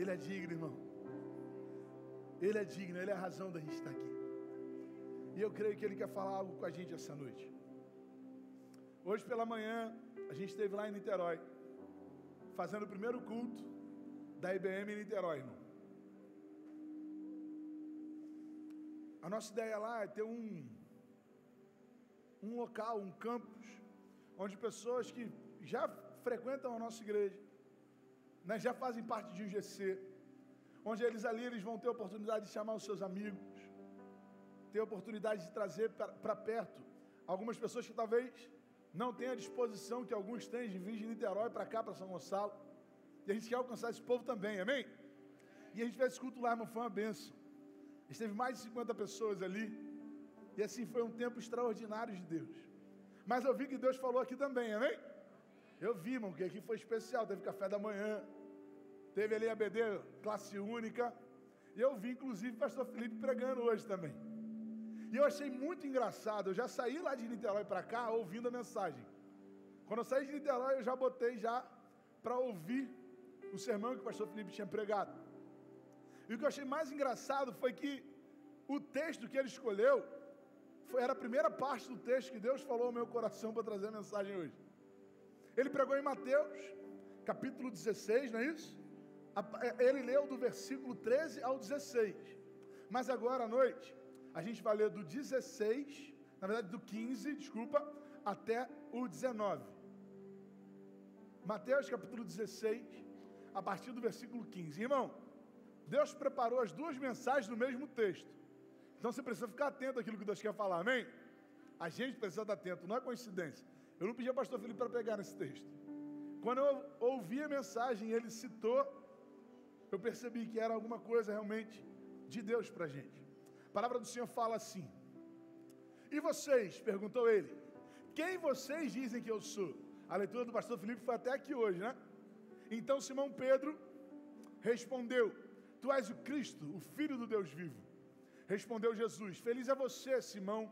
Ele é digno, irmão. Ele é digno, Ele é a razão da gente estar aqui. E eu creio que Ele quer falar algo com a gente essa noite. Hoje pela manhã, a gente esteve lá em Niterói, fazendo o primeiro culto da IBM em Niterói, irmão. A nossa ideia lá é ter um, um local, um campus, onde pessoas que já frequentam a nossa igreja, né, já fazem parte de um GC, onde eles ali eles vão ter a oportunidade de chamar os seus amigos, ter a oportunidade de trazer para perto algumas pessoas que talvez não tenham a disposição que alguns têm de vir de Niterói para cá, para São Gonçalo. E a gente quer alcançar esse povo também, amém? E a gente fez esse culto lá, irmão, foi uma benção. Esteve mais de 50 pessoas ali. E assim foi um tempo extraordinário de Deus. Mas eu vi que Deus falou aqui também, amém? Eu vi, irmão, que aqui foi especial. Teve café da manhã, teve ali a BD classe única. E eu vi, inclusive, o pastor Felipe pregando hoje também. E eu achei muito engraçado. Eu já saí lá de Niterói para cá ouvindo a mensagem. Quando eu saí de Niterói, eu já botei já para ouvir o sermão que o pastor Felipe tinha pregado. E o que eu achei mais engraçado foi que o texto que ele escolheu foi, era a primeira parte do texto que Deus falou ao meu coração para trazer a mensagem hoje. Ele pregou em Mateus, capítulo 16, não é isso? É, ele leu do versículo 13 ao 16. Mas agora à noite, a gente vai ler do 16, na verdade do 15, desculpa, até o 19. Mateus capítulo 16, a partir do versículo 15. Irmão, Deus preparou as duas mensagens no mesmo texto. Então você precisa ficar atento àquilo que Deus quer falar, amém? A gente precisa estar atento, não é coincidência. Eu não pedi ao pastor Felipe para pegar nesse texto. Quando eu ouvi a mensagem, ele citou, eu percebi que era alguma coisa realmente de Deus para a gente. A palavra do Senhor fala assim: E vocês? perguntou ele. Quem vocês dizem que eu sou? A leitura do pastor Felipe foi até aqui hoje, né? Então Simão Pedro respondeu: Tu és o Cristo, o Filho do Deus vivo. Respondeu Jesus: Feliz é você, Simão,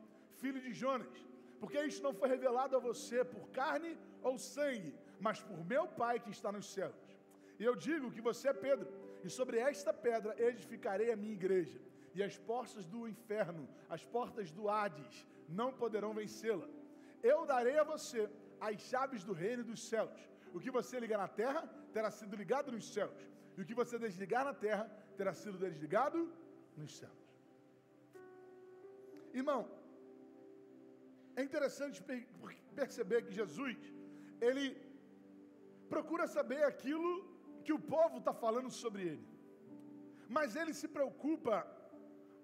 filho de Jonas, porque isto não foi revelado a você por carne ou sangue, mas por meu Pai que está nos céus. E eu digo que você é Pedro, e sobre esta pedra edificarei a minha igreja, e as portas do inferno, as portas do Hades, não poderão vencê-la. Eu darei a você as chaves do reino dos céus. O que você ligar na terra terá sido ligado nos céus, e o que você desligar na terra terá sido desligado nos céus. Irmão, é interessante perceber que Jesus, ele procura saber aquilo que o povo está falando sobre ele, mas ele se preocupa,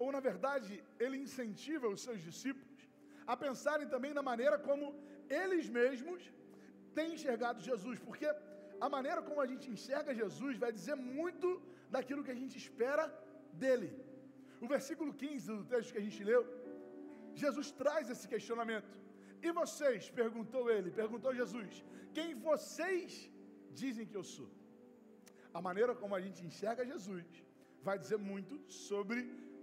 ou na verdade, ele incentiva os seus discípulos a pensarem também na maneira como eles mesmos tem enxergado Jesus, porque a maneira como a gente enxerga Jesus vai dizer muito daquilo que a gente espera dele. O versículo 15 do texto que a gente leu, Jesus traz esse questionamento. E vocês, perguntou ele, perguntou Jesus, quem vocês dizem que eu sou? A maneira como a gente enxerga Jesus vai dizer muito sobre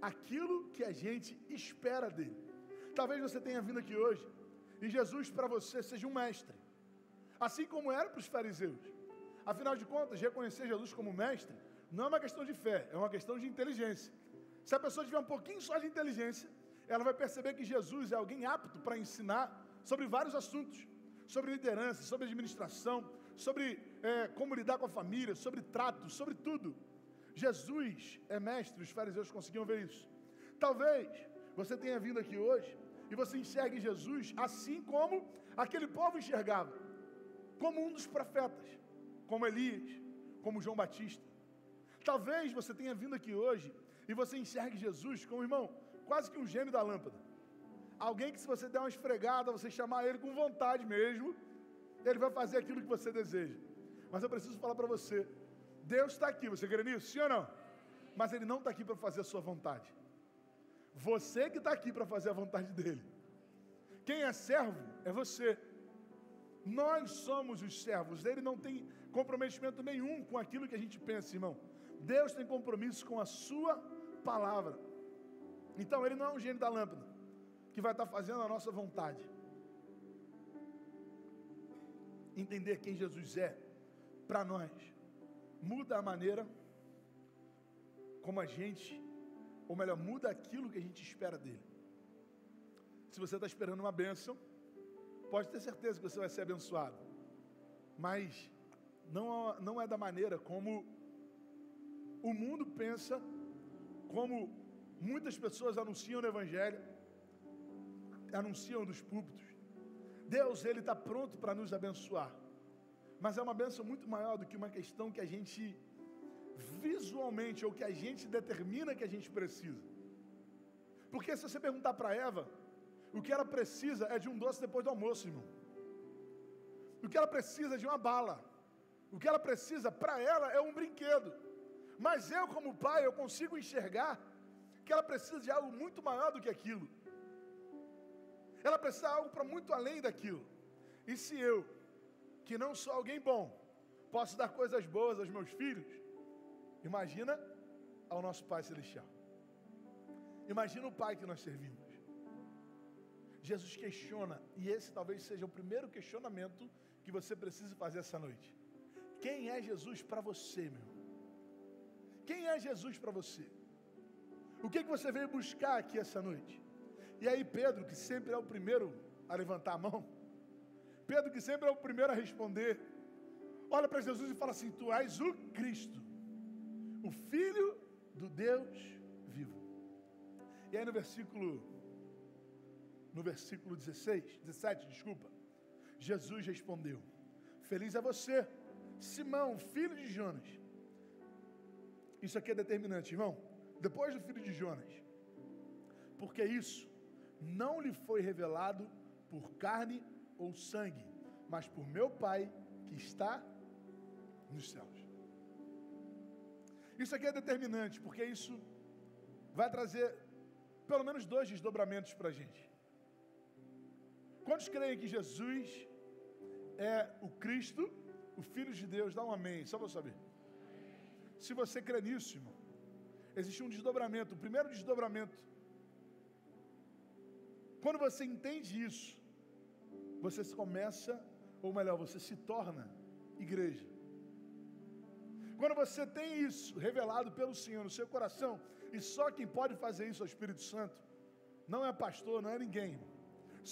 aquilo que a gente espera dele. Talvez você tenha vindo aqui hoje e Jesus para você seja um mestre assim como era para os fariseus. Afinal de contas, reconhecer Jesus como mestre não é uma questão de fé, é uma questão de inteligência. Se a pessoa tiver um pouquinho só de inteligência, ela vai perceber que Jesus é alguém apto para ensinar sobre vários assuntos, sobre liderança, sobre administração, sobre é, como lidar com a família, sobre trato, sobre tudo. Jesus é mestre, os fariseus conseguiam ver isso. Talvez você tenha vindo aqui hoje e você enxergue Jesus assim como aquele povo enxergava como um dos profetas, como Elias, como João Batista. Talvez você tenha vindo aqui hoje e você enxergue Jesus como irmão, quase que um gênio da lâmpada. Alguém que se você der uma esfregada, você chamar ele com vontade mesmo, ele vai fazer aquilo que você deseja. Mas eu preciso falar para você, Deus está aqui, você crê nisso? Sim ou não? Mas Ele não está aqui para fazer a sua vontade. Você que está aqui para fazer a vontade dEle. Quem é servo é você. Nós somos os servos, ele não tem comprometimento nenhum com aquilo que a gente pensa, irmão. Deus tem compromisso com a sua palavra. Então ele não é um gênio da lâmpada que vai estar fazendo a nossa vontade. Entender quem Jesus é para nós muda a maneira como a gente, ou melhor, muda aquilo que a gente espera dele. Se você está esperando uma bênção, pode ter certeza que você vai ser abençoado. Mas não, não é da maneira como o mundo pensa, como muitas pessoas anunciam no Evangelho, anunciam dos púlpitos. Deus, Ele está pronto para nos abençoar. Mas é uma benção muito maior do que uma questão que a gente visualmente ou que a gente determina que a gente precisa. Porque se você perguntar para Eva, o que ela precisa é de um doce depois do almoço, irmão. O que ela precisa é de uma bala. O que ela precisa para ela é um brinquedo. Mas eu, como pai, eu consigo enxergar que ela precisa de algo muito maior do que aquilo. Ela precisa de algo para muito além daquilo. E se eu, que não sou alguém bom, posso dar coisas boas aos meus filhos, imagina ao nosso Pai Celestial. Imagina o Pai que nós servimos. Jesus questiona, e esse talvez seja o primeiro questionamento que você precisa fazer essa noite. Quem é Jesus para você, meu? Quem é Jesus para você? O que, que você veio buscar aqui essa noite? E aí, Pedro, que sempre é o primeiro a levantar a mão, Pedro, que sempre é o primeiro a responder, olha para Jesus e fala assim: Tu és o Cristo, o Filho do Deus vivo. E aí no versículo, no versículo 16, 17, desculpa, Jesus respondeu: Feliz é você, Simão, filho de Jonas. Isso aqui é determinante, irmão. Depois do filho de Jonas. Porque isso não lhe foi revelado por carne ou sangue, mas por meu Pai que está nos céus. Isso aqui é determinante, porque isso vai trazer pelo menos dois desdobramentos para a gente. Quantos creem que Jesus é o Cristo, o Filho de Deus? Dá um amém, só para saber. Se você crê nisso, irmão, existe um desdobramento. O primeiro desdobramento, quando você entende isso, você começa, ou melhor, você se torna igreja. Quando você tem isso revelado pelo Senhor no seu coração, e só quem pode fazer isso é o Espírito Santo, não é pastor, não é ninguém.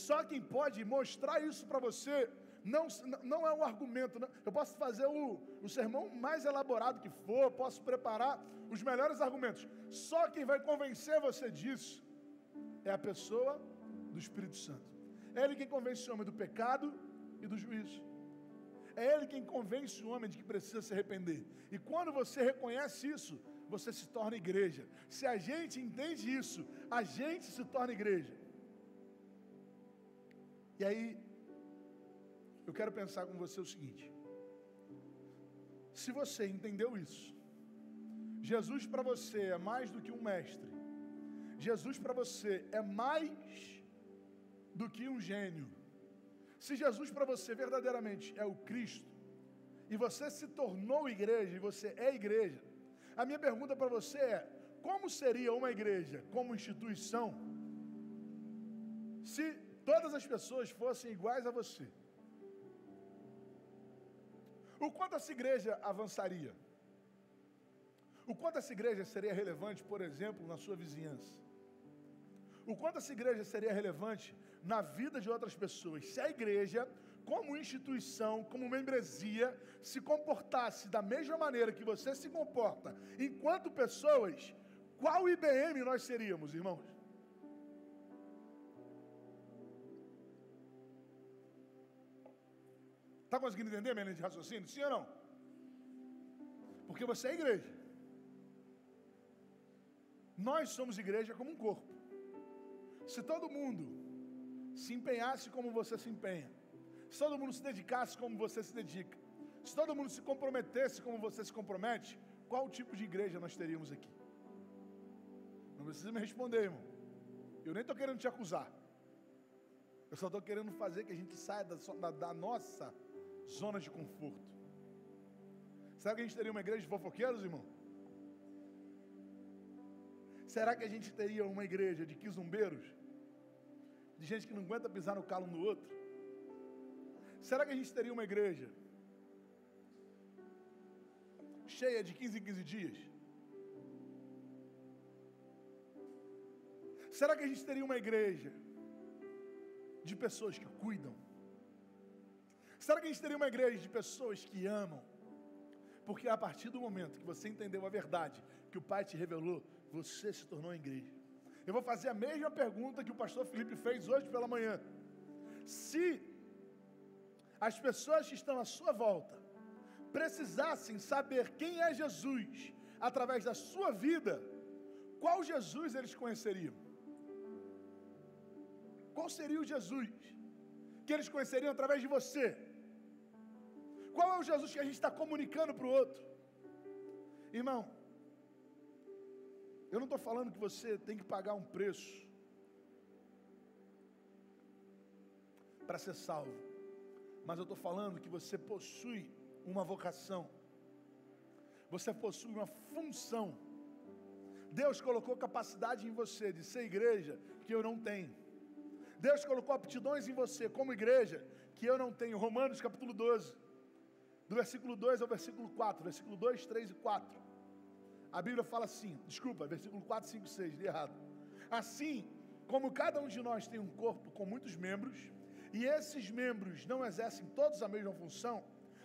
Só quem pode mostrar isso para você não, não é um argumento. Não. Eu posso fazer o, o sermão mais elaborado que for, posso preparar os melhores argumentos. Só quem vai convencer você disso é a pessoa do Espírito Santo. É Ele quem convence o homem do pecado e do juízo. É Ele quem convence o homem de que precisa se arrepender. E quando você reconhece isso, você se torna igreja. Se a gente entende isso, a gente se torna igreja. E aí, eu quero pensar com você o seguinte: se você entendeu isso, Jesus para você é mais do que um mestre, Jesus para você é mais do que um gênio. Se Jesus para você verdadeiramente é o Cristo, e você se tornou igreja, e você é igreja, a minha pergunta para você é: como seria uma igreja como instituição se todas as pessoas fossem iguais a você? O quanto essa igreja avançaria? O quanto essa igreja seria relevante, por exemplo, na sua vizinhança? O quanto essa igreja seria relevante na vida de outras pessoas? Se a igreja, como instituição, como membresia, se comportasse da mesma maneira que você se comporta enquanto pessoas, qual IBM nós seríamos, irmãos? Está conseguindo entender minha linha de raciocínio? Sim ou não? Porque você é igreja. Nós somos igreja como um corpo. Se todo mundo se empenhasse como você se empenha, se todo mundo se dedicasse como você se dedica, se todo mundo se comprometesse como você se compromete, qual tipo de igreja nós teríamos aqui? Não precisa me responder, irmão. Eu nem estou querendo te acusar. Eu só estou querendo fazer que a gente saia da, da, da nossa zonas de conforto. Será que a gente teria uma igreja de fofoqueiros, irmão? Será que a gente teria uma igreja de quizumbeiros? De gente que não aguenta pisar no calo no outro? Será que a gente teria uma igreja cheia de 15 em 15 dias? Será que a gente teria uma igreja de pessoas que cuidam? Será que a gente teria uma igreja de pessoas que amam? Porque a partir do momento que você entendeu a verdade que o Pai te revelou, você se tornou igreja. Eu vou fazer a mesma pergunta que o pastor Felipe fez hoje pela manhã. Se as pessoas que estão à sua volta precisassem saber quem é Jesus através da sua vida, qual Jesus eles conheceriam? Qual seria o Jesus que eles conheceriam através de você? Qual é o Jesus que a gente está comunicando para o outro? Irmão, eu não estou falando que você tem que pagar um preço para ser salvo, mas eu estou falando que você possui uma vocação, você possui uma função. Deus colocou capacidade em você de ser igreja que eu não tenho. Deus colocou aptidões em você como igreja que eu não tenho. Romanos capítulo 12, do versículo 2 ao versículo 4, versículo 2, 3 e 4. A Bíblia fala assim, desculpa, versículo 4, 5, 6, li errado. Assim, como cada um de nós tem um corpo com muitos membros, e esses membros não exercem todos a mesma função,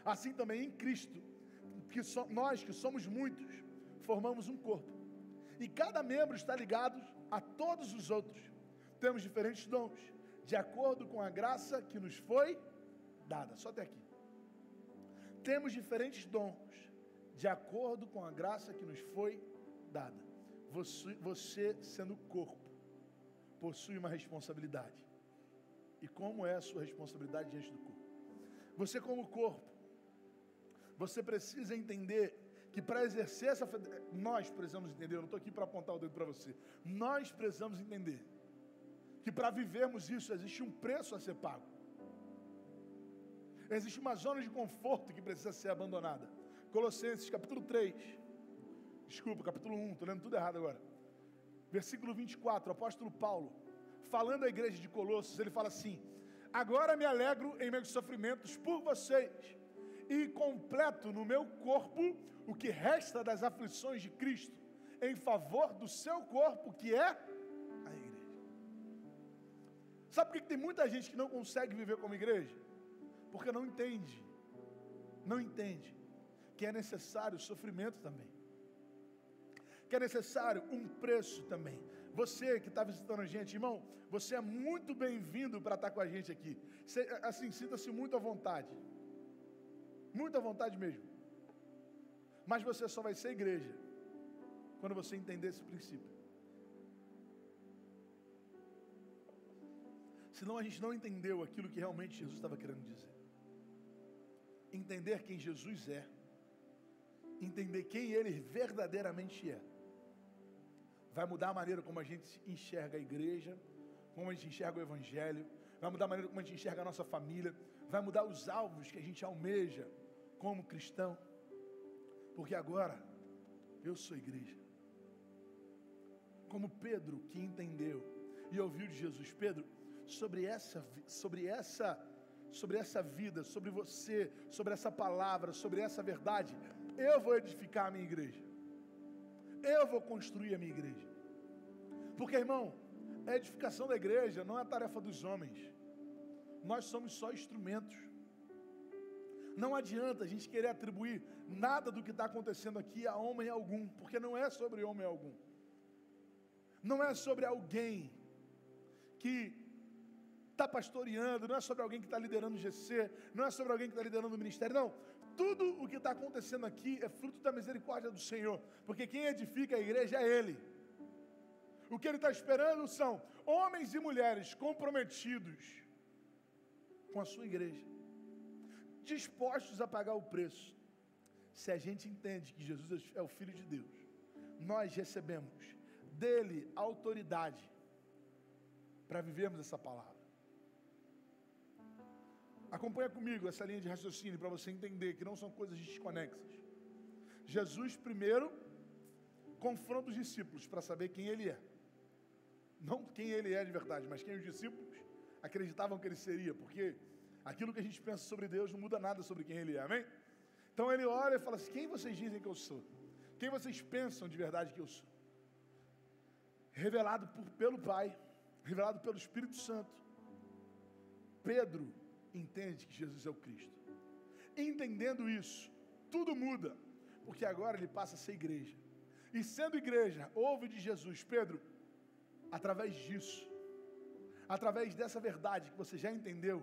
assim também em Cristo, que so, nós que somos muitos, formamos um corpo. E cada membro está ligado a todos os outros. Temos diferentes dons, de acordo com a graça que nos foi dada. Só até aqui. Temos diferentes dons, de acordo com a graça que nos foi dada. Você, você sendo corpo, possui uma responsabilidade. E como é a sua responsabilidade diante do corpo? Você, como corpo, você precisa entender que para exercer essa. Nós precisamos entender, eu não estou aqui para apontar o dedo para você. Nós precisamos entender que para vivermos isso existe um preço a ser pago. Existe uma zona de conforto que precisa ser abandonada. Colossenses capítulo 3. Desculpa, capítulo 1, estou lendo tudo errado agora. Versículo 24, o apóstolo Paulo, falando à igreja de Colossos, ele fala assim: Agora me alegro em meus sofrimentos por vocês, e completo no meu corpo o que resta das aflições de Cristo, em favor do seu corpo, que é a igreja. Sabe por que tem muita gente que não consegue viver como igreja? Porque não entende, não entende que é necessário sofrimento também, que é necessário um preço também. Você que está visitando a gente, irmão, você é muito bem-vindo para estar com a gente aqui. assim, sinta-se muito à vontade, muito à vontade mesmo. Mas você só vai ser igreja quando você entender esse princípio. Senão a gente não entendeu aquilo que realmente Jesus estava querendo dizer. Entender quem Jesus é entender quem Ele verdadeiramente é. Vai mudar a maneira como a gente enxerga a igreja, como a gente enxerga o Evangelho, vai mudar a maneira como a gente enxerga a nossa família, vai mudar os alvos que a gente almeja como cristão, porque agora eu sou igreja. Como Pedro que entendeu e ouviu de Jesus, Pedro, sobre essa, sobre essa, sobre essa vida, sobre você, sobre essa palavra, sobre essa verdade, eu vou edificar a minha igreja. Eu vou construir a minha igreja. Porque, irmão, a edificação da igreja não é tarefa dos homens. Nós somos só instrumentos. Não adianta a gente querer atribuir nada do que está acontecendo aqui a homem algum, porque não é sobre homem algum. Não é sobre alguém que está pastoreando, não é sobre alguém que está liderando o GC, não é sobre alguém que está liderando o ministério, não tudo o que está acontecendo aqui é fruto da misericórdia do Senhor, porque quem edifica a igreja é Ele. O que Ele está esperando são homens e mulheres comprometidos com a sua igreja, dispostos a pagar o preço. Se a gente entende que Jesus é o Filho de Deus, nós recebemos dele autoridade para vivermos essa palavra. Acompanha comigo essa linha de raciocínio para você entender que não são coisas desconexas. Jesus primeiro confronta os discípulos para saber quem ele é. Não quem ele é de verdade, mas quem os discípulos acreditavam que ele seria, porque aquilo que a gente pensa sobre Deus não muda nada sobre quem ele é, amém? Então ele olha e fala assim: quem vocês dizem que eu sou? Quem vocês pensam de verdade que eu sou? revelado por, pelo Pai, revelado pelo Espírito Santo. Pedro entende que Jesus é o Cristo. Entendendo isso, tudo muda, porque agora ele passa a ser igreja. E sendo igreja, ouve de Jesus, Pedro, através disso, através dessa verdade que você já entendeu,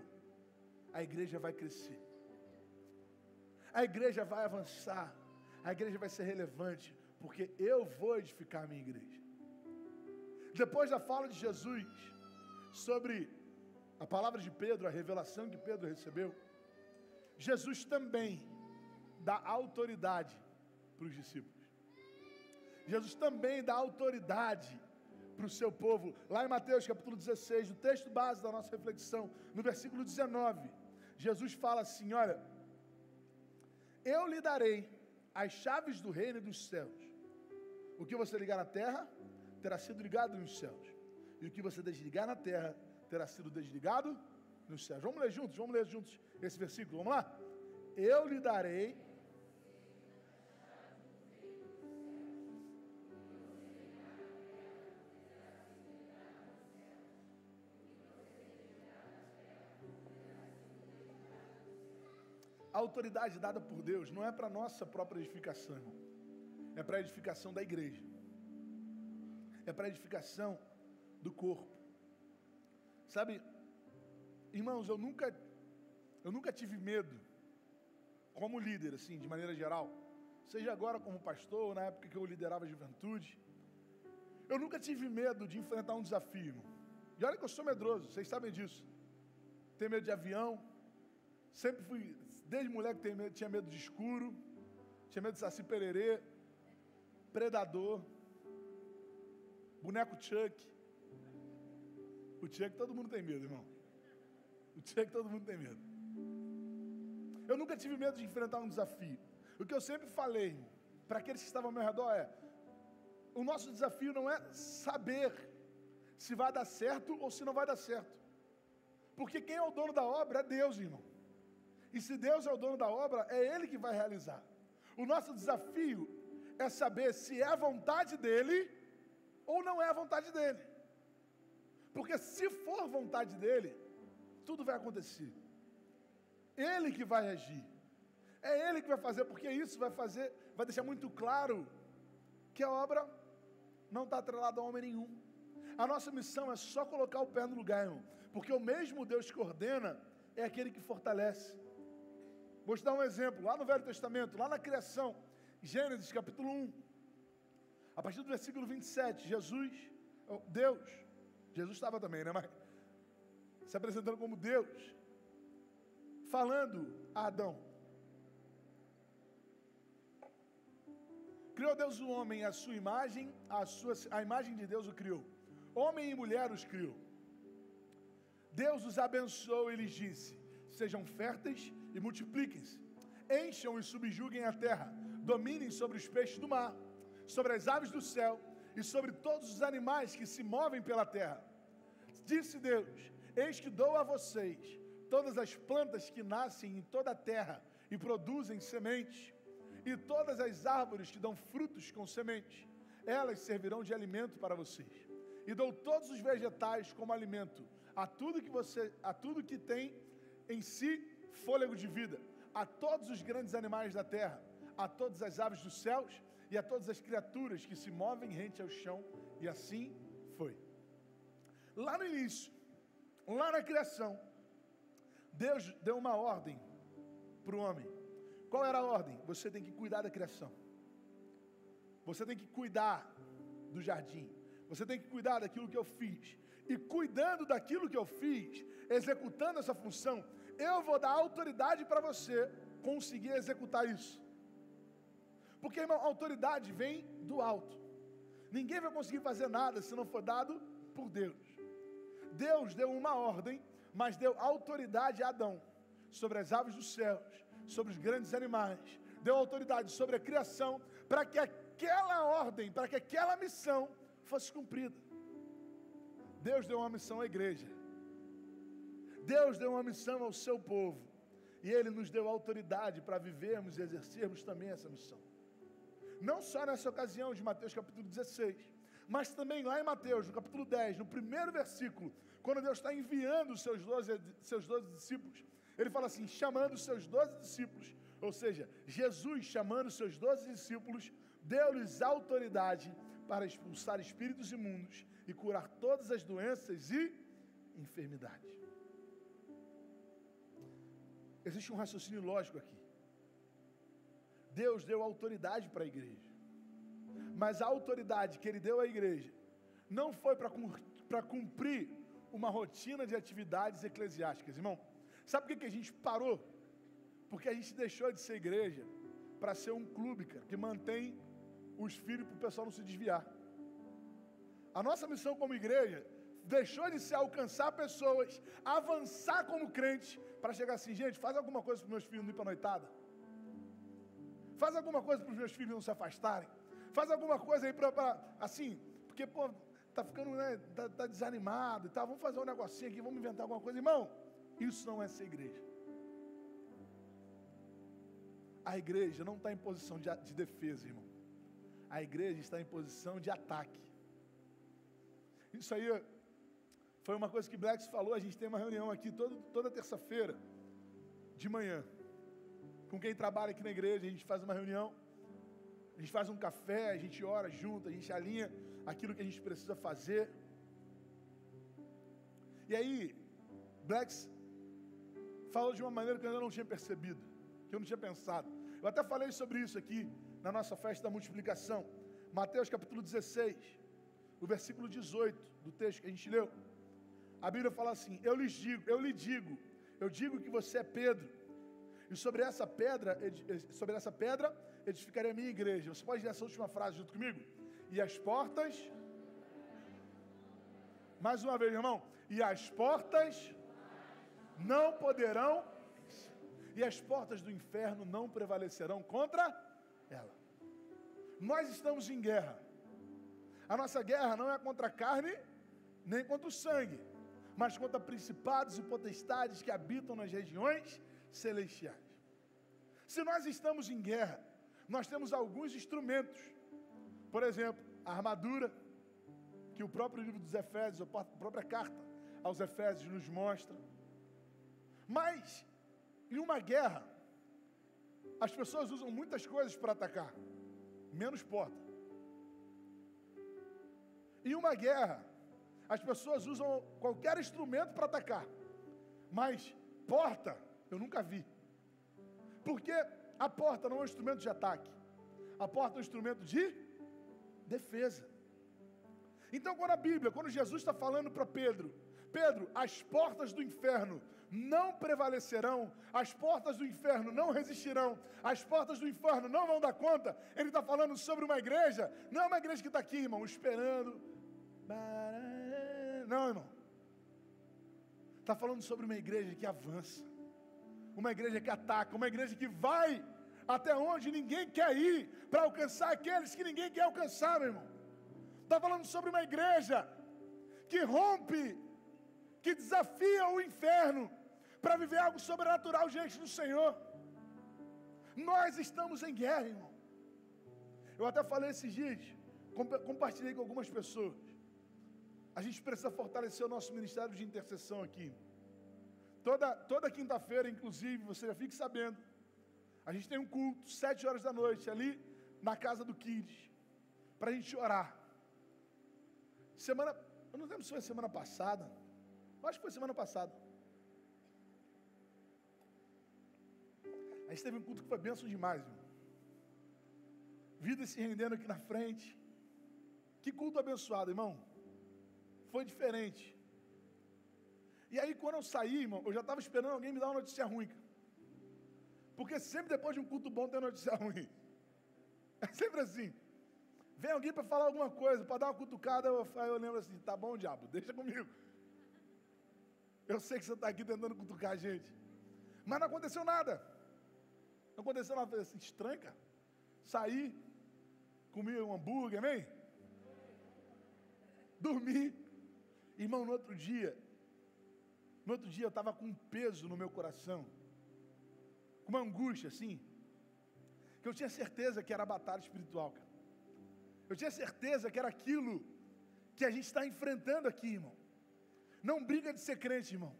a igreja vai crescer, a igreja vai avançar, a igreja vai ser relevante, porque eu vou edificar a minha igreja. Depois da fala de Jesus sobre a palavra de Pedro, a revelação que Pedro recebeu, Jesus também dá autoridade para os discípulos. Jesus também dá autoridade para o seu povo. Lá em Mateus capítulo 16, o texto base da nossa reflexão, no versículo 19, Jesus fala assim: Olha, eu lhe darei as chaves do reino e dos céus. O que você ligar na terra, terá sido ligado nos céus. E o que você desligar na terra, terá sido desligado nos céus. Vamos ler juntos, vamos ler juntos esse versículo, vamos lá? Eu lhe darei A autoridade dada por Deus não é para nossa própria edificação, é para a edificação da igreja, é para a edificação do corpo. Sabe, irmãos, eu nunca, eu nunca tive medo, como líder, assim, de maneira geral, seja agora como pastor, ou na época que eu liderava a juventude, eu nunca tive medo de enfrentar um desafio, irmão. E olha que eu sou medroso, vocês sabem disso. Tenho medo de avião, sempre fui, Desde moleque tinha medo de escuro, tinha medo de saci pererê, predador, boneco Chuck. O Chuck todo mundo tem medo, irmão. O Chuck todo mundo tem medo. Eu nunca tive medo de enfrentar um desafio. O que eu sempre falei para aqueles que estavam ao meu redor é: o nosso desafio não é saber se vai dar certo ou se não vai dar certo. Porque quem é o dono da obra é Deus, irmão. E se Deus é o dono da obra, é Ele que vai realizar. O nosso desafio é saber se é a vontade dEle ou não é a vontade dEle. Porque se for vontade dEle, tudo vai acontecer. Ele que vai agir. É Ele que vai fazer, porque isso vai fazer, vai deixar muito claro que a obra não está atrelada a homem nenhum. A nossa missão é só colocar o pé no lugar, irmão. Porque o mesmo Deus que ordena é aquele que fortalece. Vou te dar um exemplo, lá no Velho Testamento, lá na criação, Gênesis capítulo 1, a partir do versículo 27, Jesus, oh, Deus, Jesus estava também, né? Mas se apresentando como Deus, falando a Adão. Criou Deus o homem, a sua imagem, a, sua, a imagem de Deus o criou. Homem e mulher os criou. Deus os abençoou e lhes disse: Sejam férteis e multipliquem-se. Encham e subjuguem a terra. Dominem sobre os peixes do mar, sobre as aves do céu e sobre todos os animais que se movem pela terra. Disse Deus: Eis que dou a vocês todas as plantas que nascem em toda a terra e produzem sementes, e todas as árvores que dão frutos com sementes. Elas servirão de alimento para vocês. E dou todos os vegetais como alimento a tudo que você, a tudo que tem em si fôlego de vida a todos os grandes animais da terra, a todas as aves dos céus e a todas as criaturas que se movem rente ao chão. E assim foi. Lá no início, lá na criação, Deus deu uma ordem para o homem. Qual era a ordem? Você tem que cuidar da criação. Você tem que cuidar do jardim. Você tem que cuidar daquilo que eu fiz. E cuidando daquilo que eu fiz, executando essa função, eu vou dar autoridade para você conseguir executar isso. Porque, irmão, autoridade vem do alto. Ninguém vai conseguir fazer nada se não for dado por Deus. Deus deu uma ordem, mas deu autoridade a Adão sobre as aves dos céus, sobre os grandes animais, deu autoridade sobre a criação, para que aquela ordem, para que aquela missão fosse cumprida. Deus deu uma missão à igreja. Deus deu uma missão ao seu povo. E Ele nos deu autoridade para vivermos e exercermos também essa missão. Não só nessa ocasião de Mateus capítulo 16, Mas também lá em Mateus, no capítulo 10, no primeiro versículo, quando Deus está enviando os seus 12, seus 12 discípulos, ele fala assim: chamando os seus 12 discípulos, ou seja, Jesus chamando os seus 12 discípulos, deu-lhes autoridade para expulsar espíritos imundos e curar todas as doenças e enfermidades. Existe um raciocínio lógico aqui. Deus deu autoridade para a igreja. Mas a autoridade que ele deu à igreja não foi para cumprir uma rotina de atividades eclesiásticas, irmão. Sabe por que, que a gente parou? Porque a gente deixou de ser igreja para ser um clube, cara, que mantém os filhos para o pessoal não se desviar. A nossa missão como igreja deixou de ser alcançar pessoas, avançar como crente, para chegar assim, gente, faz alguma coisa para os meus filhos não ir para noitada. Faz alguma coisa para os meus filhos não se afastarem. Faz alguma coisa aí para, assim, porque, pô, tá ficando, né, tá, tá desanimado e tal, vamos fazer um negocinho aqui, vamos inventar alguma coisa. Irmão, isso não é ser igreja. A igreja não está em posição de, de defesa, irmão. A igreja está em posição de ataque. Isso aí foi uma coisa que Blacks falou. A gente tem uma reunião aqui todo, toda terça-feira, de manhã, com quem trabalha aqui na igreja. A gente faz uma reunião, a gente faz um café, a gente ora junto, a gente alinha aquilo que a gente precisa fazer. E aí, Blacks falou de uma maneira que eu ainda não tinha percebido, que eu não tinha pensado. Eu até falei sobre isso aqui na nossa festa da multiplicação. Mateus capítulo 16, o versículo 18 do texto que a gente leu. A Bíblia fala assim: Eu lhes digo, eu lhe digo, eu digo que você é Pedro. E sobre essa pedra, sobre essa pedra edificarei a minha igreja. Você pode ler essa última frase junto comigo? E as portas Mais uma vez, irmão. E as portas não poderão e as portas do inferno não prevalecerão contra ela. Nós estamos em guerra. A nossa guerra não é contra a carne, nem contra o sangue, mas contra principados e potestades que habitam nas regiões celestiais. Se nós estamos em guerra, nós temos alguns instrumentos. Por exemplo, a armadura, que o próprio livro dos Efésios, a própria carta aos Efésios nos mostra. Mas em uma guerra, as pessoas usam muitas coisas para atacar, menos porta. Em uma guerra, as pessoas usam qualquer instrumento para atacar, mas porta eu nunca vi. Porque a porta não é um instrumento de ataque, a porta é um instrumento de defesa. Então, quando a Bíblia, quando Jesus está falando para Pedro, Pedro, as portas do inferno não prevalecerão, as portas do inferno não resistirão, as portas do inferno não vão dar conta. Ele está falando sobre uma igreja, não é uma igreja que está aqui, irmão, esperando. Não, irmão. Está falando sobre uma igreja que avança, uma igreja que ataca, uma igreja que vai até onde ninguém quer ir, para alcançar aqueles que ninguém quer alcançar, meu irmão. Está falando sobre uma igreja que rompe, que desafia o inferno, para viver algo sobrenatural diante do Senhor. Nós estamos em guerra, irmão. Eu até falei esses dias, compartilhei com algumas pessoas. A gente precisa fortalecer o nosso ministério de intercessão aqui. Toda, toda quinta-feira, inclusive, você já fique sabendo, a gente tem um culto, sete horas da noite, ali na casa do Kids, para a gente orar. Semana, eu não lembro se foi semana passada, acho que foi semana passada. A gente teve um culto que foi bênção demais, irmão. Vida se rendendo aqui na frente. Que culto abençoado, irmão. Foi diferente. E aí, quando eu saí, irmão, eu já estava esperando alguém me dar uma notícia ruim. Porque sempre depois de um culto bom tem notícia ruim. É sempre assim. Vem alguém para falar alguma coisa, para dar uma cutucada, eu, eu lembro assim, tá bom, diabo, deixa comigo. Eu sei que você está aqui tentando cutucar a gente. Mas não aconteceu nada. Não aconteceu nada assim, estranho, cara. Saí, comi um hambúrguer, amém? Dormi. Irmão, no outro dia, no outro dia eu estava com um peso no meu coração, com uma angústia assim, que eu tinha certeza que era batalha espiritual, cara. Eu tinha certeza que era aquilo que a gente está enfrentando aqui, irmão. Não briga de ser crente, irmão.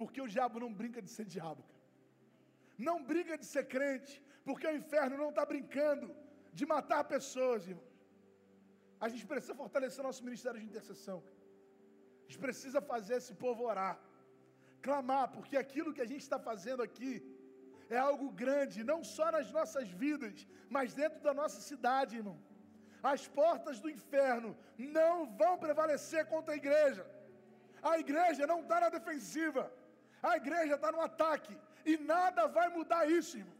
Porque o diabo não brinca de ser diabo, cara. Não briga de ser crente, porque o inferno não está brincando de matar pessoas, irmão. A gente precisa fortalecer nosso ministério de intercessão. A gente precisa fazer esse povo orar, clamar, porque aquilo que a gente está fazendo aqui é algo grande, não só nas nossas vidas, mas dentro da nossa cidade, irmão. As portas do inferno não vão prevalecer contra a igreja. A igreja não está na defensiva, a igreja está no ataque, e nada vai mudar isso, irmão.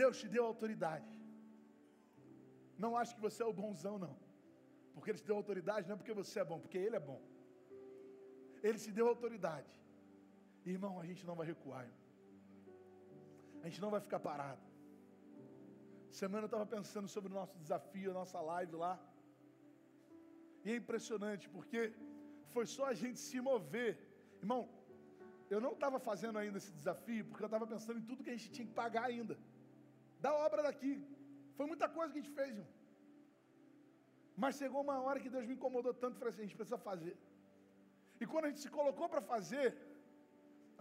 Deus te deu autoridade. Não acho que você é o bonzão, não. Porque Ele te deu autoridade, não é porque você é bom, porque Ele é bom. Ele te deu autoridade. Irmão, a gente não vai recuar. Irmão. A gente não vai ficar parado. Semana eu estava pensando sobre o nosso desafio, a nossa live lá. E é impressionante, porque foi só a gente se mover. Irmão, eu não estava fazendo ainda esse desafio, porque eu estava pensando em tudo que a gente tinha que pagar ainda. Da obra daqui. Foi muita coisa que a gente fez, irmão. Mas chegou uma hora que Deus me incomodou tanto, falei assim, a gente precisa fazer. E quando a gente se colocou para fazer,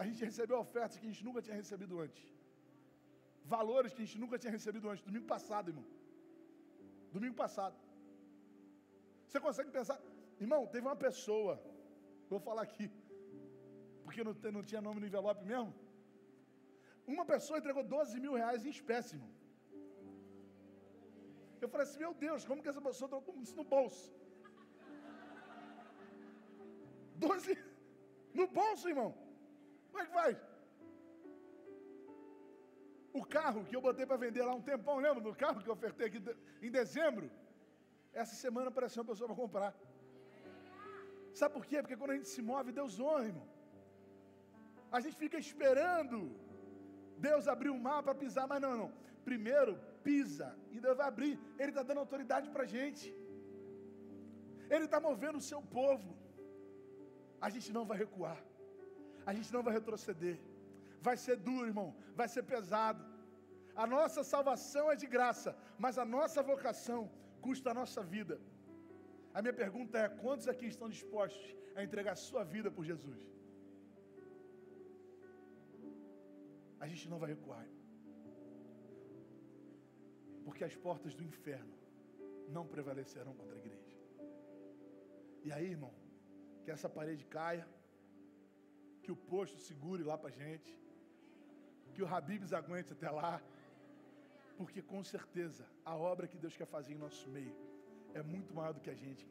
a gente recebeu ofertas que a gente nunca tinha recebido antes. Valores que a gente nunca tinha recebido antes. Domingo passado, irmão. Domingo passado. Você consegue pensar? Irmão, teve uma pessoa, vou falar aqui, porque não, não tinha nome no envelope mesmo. Uma pessoa entregou 12 mil reais em espécie, irmão. Eu falei assim, meu Deus, como que essa pessoa trocou isso no bolso? Doze no bolso, irmão. Como é que faz? O carro que eu botei para vender lá um tempão, lembra do carro que eu ofertei aqui em dezembro? Essa semana apareceu uma pessoa para comprar. Sabe por quê? Porque quando a gente se move, Deus honra, irmão. A gente fica esperando Deus abrir o mar para pisar, mas não, não. Primeiro, pisa e Deus vai abrir. Ele está dando autoridade para a gente. Ele está movendo o seu povo. A gente não vai recuar. A gente não vai retroceder. Vai ser duro, irmão. Vai ser pesado. A nossa salvação é de graça, mas a nossa vocação custa a nossa vida. A minha pergunta é: quantos aqui estão dispostos a entregar sua vida por Jesus? A gente não vai recuar. Porque as portas do inferno não prevalecerão contra a igreja. E aí, irmão, que essa parede caia, que o posto segure lá para gente, que o Habibs aguente até lá, porque com certeza a obra que Deus quer fazer em nosso meio é muito maior do que a gente.